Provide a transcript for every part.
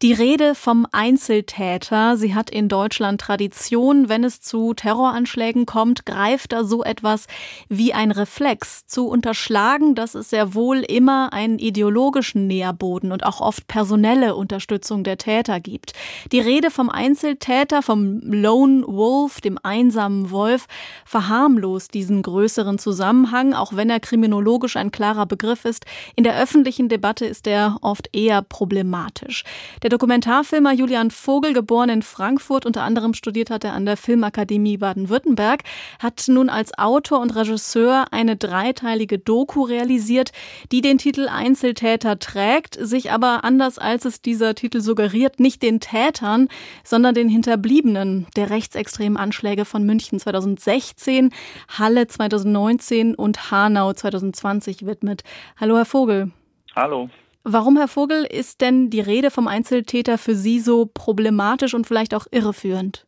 Die Rede vom Einzeltäter, sie hat in Deutschland Tradition. Wenn es zu Terroranschlägen kommt, greift da so etwas wie ein Reflex. Zu unterschlagen, dass es sehr wohl immer einen ideologischen Nährboden und auch oft personelle Unterstützung der Täter gibt. Die Rede vom Einzeltäter, vom Lone Wolf, dem einsamen Wolf, verharmlost diesen größeren Zusammenhang, auch wenn er kriminologisch ein klarer Begriff ist. In der öffentlichen Debatte ist er oft eher problematisch. Der der Dokumentarfilmer Julian Vogel, geboren in Frankfurt, unter anderem studiert hat er an der Filmakademie Baden-Württemberg, hat nun als Autor und Regisseur eine dreiteilige Doku realisiert, die den Titel Einzeltäter trägt, sich aber anders als es dieser Titel suggeriert, nicht den Tätern, sondern den Hinterbliebenen der rechtsextremen Anschläge von München 2016, Halle 2019 und Hanau 2020 widmet. Hallo, Herr Vogel. Hallo. Warum, Herr Vogel, ist denn die Rede vom Einzeltäter für Sie so problematisch und vielleicht auch irreführend?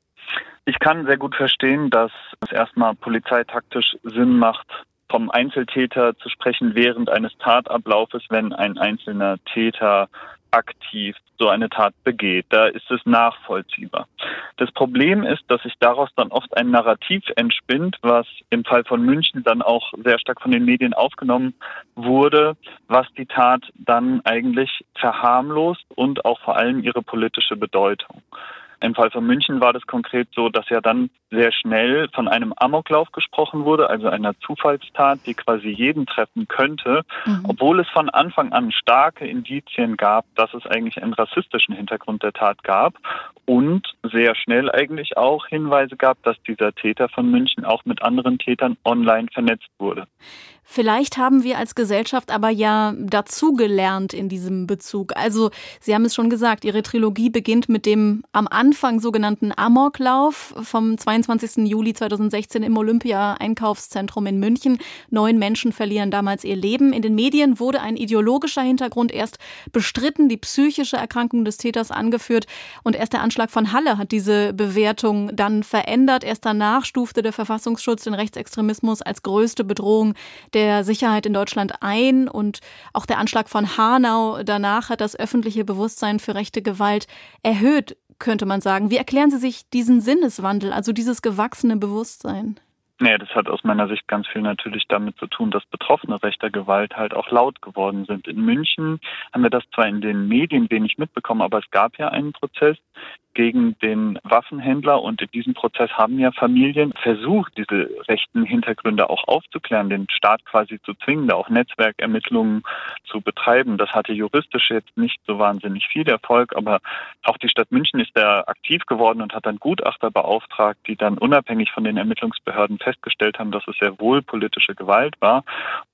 Ich kann sehr gut verstehen, dass es erstmal polizeitaktisch Sinn macht, vom Einzeltäter zu sprechen während eines Tatablaufes, wenn ein einzelner Täter aktiv so eine Tat begeht. Da ist es nachvollziehbar. Das Problem ist, dass sich daraus dann oft ein Narrativ entspinnt, was im Fall von München dann auch sehr stark von den Medien aufgenommen wurde, was die Tat dann eigentlich verharmlost und auch vor allem ihre politische Bedeutung. Im Fall von München war das konkret so, dass ja dann sehr schnell von einem Amoklauf gesprochen wurde, also einer Zufallstat, die quasi jeden treffen könnte, mhm. obwohl es von Anfang an starke Indizien gab, dass es eigentlich einen rassistischen Hintergrund der Tat gab und sehr schnell eigentlich auch Hinweise gab, dass dieser Täter von München auch mit anderen Tätern online vernetzt wurde. Vielleicht haben wir als Gesellschaft aber ja dazugelernt in diesem Bezug. Also, Sie haben es schon gesagt, Ihre Trilogie beginnt mit dem am Anfang sogenannten Amoklauf vom 22. Juli 2016 im Olympia-Einkaufszentrum in München. Neun Menschen verlieren damals ihr Leben. In den Medien wurde ein ideologischer Hintergrund erst bestritten, die psychische Erkrankung des Täters angeführt und erst der Anschlag von Halle hat diese Bewertung dann verändert. Erst danach stufte der Verfassungsschutz den Rechtsextremismus als größte Bedrohung der Sicherheit in Deutschland ein und auch der Anschlag von Hanau danach hat das öffentliche Bewusstsein für rechte Gewalt erhöht, könnte man sagen. Wie erklären Sie sich diesen Sinneswandel, also dieses gewachsene Bewusstsein? Nee, das hat aus meiner Sicht ganz viel natürlich damit zu tun, dass Betroffene rechter Gewalt halt auch laut geworden sind. In München haben wir das zwar in den Medien wenig mitbekommen, aber es gab ja einen Prozess, gegen den Waffenhändler. Und in diesem Prozess haben ja Familien versucht, diese rechten Hintergründe auch aufzuklären, den Staat quasi zu zwingen, da auch Netzwerkermittlungen zu betreiben. Das hatte juristisch jetzt nicht so wahnsinnig viel Erfolg, aber auch die Stadt München ist da aktiv geworden und hat dann Gutachter beauftragt, die dann unabhängig von den Ermittlungsbehörden festgestellt haben, dass es sehr wohl politische Gewalt war.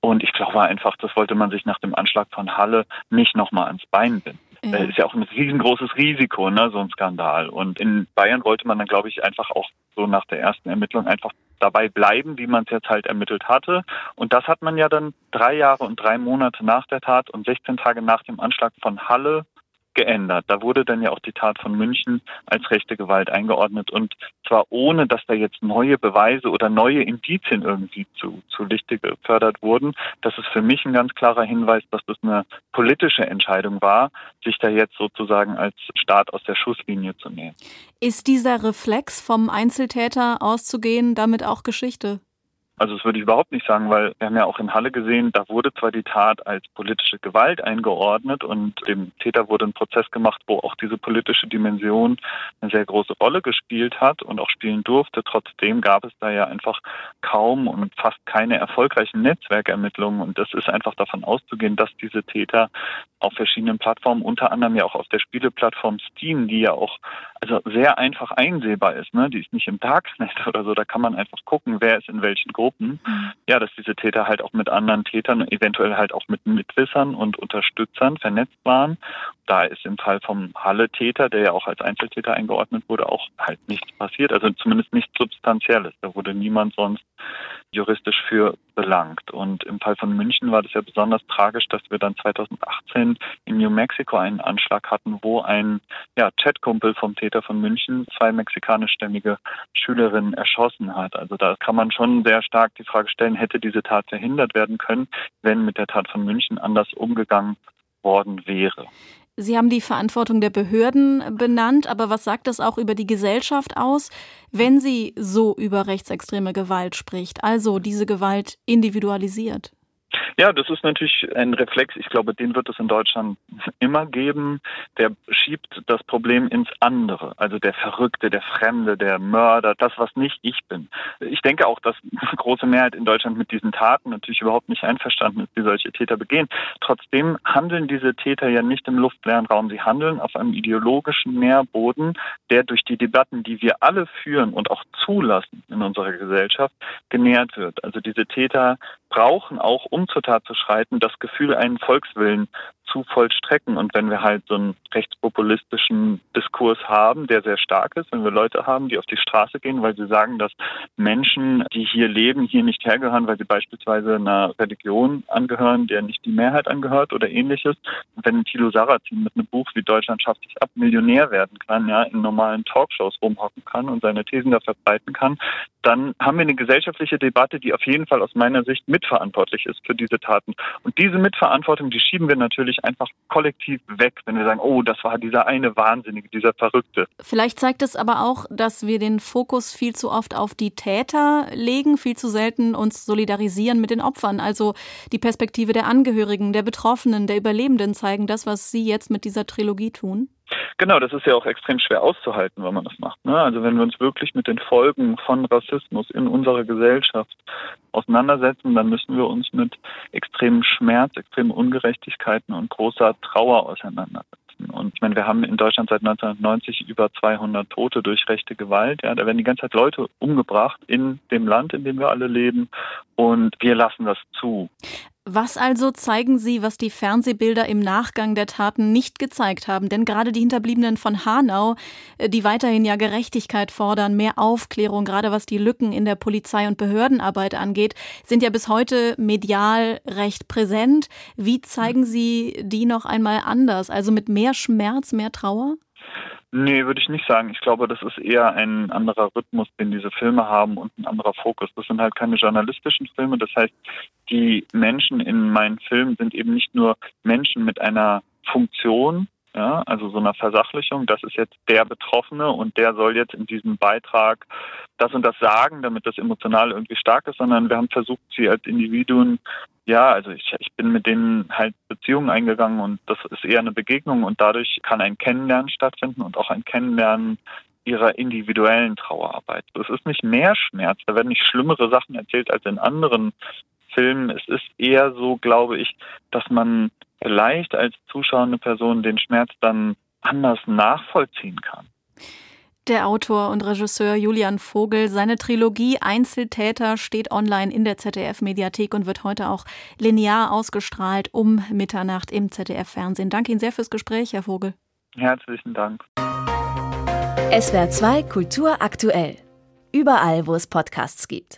Und ich glaube einfach, das wollte man sich nach dem Anschlag von Halle nicht nochmal ans Bein binden. Ja. Das ist ja auch ein riesengroßes Risiko, ne, so ein Skandal. Und in Bayern wollte man dann, glaube ich, einfach auch so nach der ersten Ermittlung einfach dabei bleiben, wie man es jetzt halt ermittelt hatte. Und das hat man ja dann drei Jahre und drei Monate nach der Tat und 16 Tage nach dem Anschlag von Halle geändert. Da wurde dann ja auch die Tat von München als rechte Gewalt eingeordnet und zwar ohne, dass da jetzt neue Beweise oder neue Indizien irgendwie zu, zu Lichte gefördert wurden. Das ist für mich ein ganz klarer Hinweis, dass das eine politische Entscheidung war, sich da jetzt sozusagen als Staat aus der Schusslinie zu nehmen. Ist dieser Reflex vom Einzeltäter auszugehen damit auch Geschichte? Also das würde ich überhaupt nicht sagen, weil wir haben ja auch in Halle gesehen, da wurde zwar die Tat als politische Gewalt eingeordnet und dem Täter wurde ein Prozess gemacht, wo auch diese politische Dimension eine sehr große Rolle gespielt hat und auch spielen durfte. Trotzdem gab es da ja einfach kaum und fast keine erfolgreichen Netzwerkermittlungen und das ist einfach davon auszugehen, dass diese Täter auf verschiedenen Plattformen, unter anderem ja auch auf der Spieleplattform Steam, die ja auch also sehr einfach einsehbar ist, ne? Die ist nicht im Darknet oder so, da kann man einfach gucken, wer ist in welchen Gruppen mhm. ja, dass diese Täter halt auch mit anderen Tätern, eventuell halt auch mit Mitwissern und Unterstützern vernetzt waren. Da ist im Fall vom Halle-Täter, der ja auch als Einzeltäter eingeordnet wurde, auch halt nichts passiert, also zumindest nichts Substanzielles. Da wurde niemand sonst juristisch für belangt. Und im Fall von München war das ja besonders tragisch, dass wir dann 2018 in New Mexico einen Anschlag hatten, wo ein ja, Chatkumpel vom Täter von München zwei mexikanischstämmige Schülerinnen erschossen hat. Also da kann man schon sehr stark die Frage stellen, hätte diese Tat verhindert werden können, wenn mit der Tat von München anders umgegangen worden wäre. Sie haben die Verantwortung der Behörden benannt, aber was sagt das auch über die Gesellschaft aus, wenn sie so über rechtsextreme Gewalt spricht, also diese Gewalt individualisiert? Ja, das ist natürlich ein Reflex. Ich glaube, den wird es in Deutschland immer geben. Der schiebt das Problem ins andere. Also der Verrückte, der Fremde, der Mörder, das, was nicht ich bin. Ich denke auch, dass eine große Mehrheit in Deutschland mit diesen Taten natürlich überhaupt nicht einverstanden ist, die solche Täter begehen. Trotzdem handeln diese Täter ja nicht im luftleeren Raum. Sie handeln auf einem ideologischen Nährboden, der durch die Debatten, die wir alle führen und auch zulassen in unserer Gesellschaft, genährt wird. Also diese Täter brauchen auch, um zur Tat zu schreiten, das Gefühl, einen Volkswillen zu vollstrecken. Und wenn wir halt so einen rechtspopulistischen Diskurs haben, der sehr stark ist, wenn wir Leute haben, die auf die Straße gehen, weil sie sagen, dass Menschen, die hier leben, hier nicht hergehören, weil sie beispielsweise einer Religion angehören, der nicht die Mehrheit angehört oder ähnliches. Wenn Thilo Sarrazin mit einem Buch wie Deutschland schafft sich ab Millionär werden kann, ja, in normalen Talkshows rumhocken kann und seine Thesen da verbreiten kann, dann haben wir eine gesellschaftliche Debatte, die auf jeden Fall aus meiner Sicht mitverantwortlich ist für diese Taten. Und diese Mitverantwortung, die schieben wir natürlich sich einfach kollektiv weg, wenn wir sagen, oh, das war dieser eine Wahnsinnige, dieser Verrückte. Vielleicht zeigt es aber auch, dass wir den Fokus viel zu oft auf die Täter legen, viel zu selten uns solidarisieren mit den Opfern. Also die Perspektive der Angehörigen, der Betroffenen, der Überlebenden zeigen das, was Sie jetzt mit dieser Trilogie tun. Genau, das ist ja auch extrem schwer auszuhalten, wenn man das macht. Ne? Also wenn wir uns wirklich mit den Folgen von Rassismus in unserer Gesellschaft auseinandersetzen, dann müssen wir uns mit extremem Schmerz, extremen Ungerechtigkeiten und großer Trauer auseinandersetzen. Und ich meine, wir haben in Deutschland seit 1990 über 200 Tote durch rechte Gewalt. Ja, da werden die ganze Zeit Leute umgebracht in dem Land, in dem wir alle leben. Und wir lassen das zu. Was also zeigen Sie, was die Fernsehbilder im Nachgang der Taten nicht gezeigt haben? Denn gerade die Hinterbliebenen von Hanau, äh, die weiterhin ja Gerechtigkeit fordern, mehr Aufklärung, gerade was die Lücken in der Polizei- und Behördenarbeit angeht, sind ja bis heute medial recht präsent. Wie zeigen Sie die noch einmal anders? Also mit mehr Schmerz, mehr Trauer? Nee, würde ich nicht sagen. Ich glaube, das ist eher ein anderer Rhythmus, den diese Filme haben und ein anderer Fokus. Das sind halt keine journalistischen Filme. Das heißt, die Menschen in meinen Filmen sind eben nicht nur Menschen mit einer Funktion, ja, also so einer Versachlichung, das ist jetzt der Betroffene und der soll jetzt in diesem Beitrag das und das sagen, damit das emotional irgendwie stark ist, sondern wir haben versucht, sie als Individuen ja, also ich, ich bin mit denen halt Beziehungen eingegangen und das ist eher eine Begegnung und dadurch kann ein Kennenlernen stattfinden und auch ein Kennenlernen ihrer individuellen Trauerarbeit. Es ist nicht mehr Schmerz, da werden nicht schlimmere Sachen erzählt als in anderen Filmen. Es ist eher so, glaube ich, dass man vielleicht als zuschauende Person den Schmerz dann anders nachvollziehen kann. Der Autor und Regisseur Julian Vogel, seine Trilogie Einzeltäter steht online in der ZDF-Mediathek und wird heute auch linear ausgestrahlt um Mitternacht im ZDF-Fernsehen. Danke Ihnen sehr fürs Gespräch, Herr Vogel. Herzlichen Dank. SWR 2 Kultur aktuell. Überall, wo es Podcasts gibt.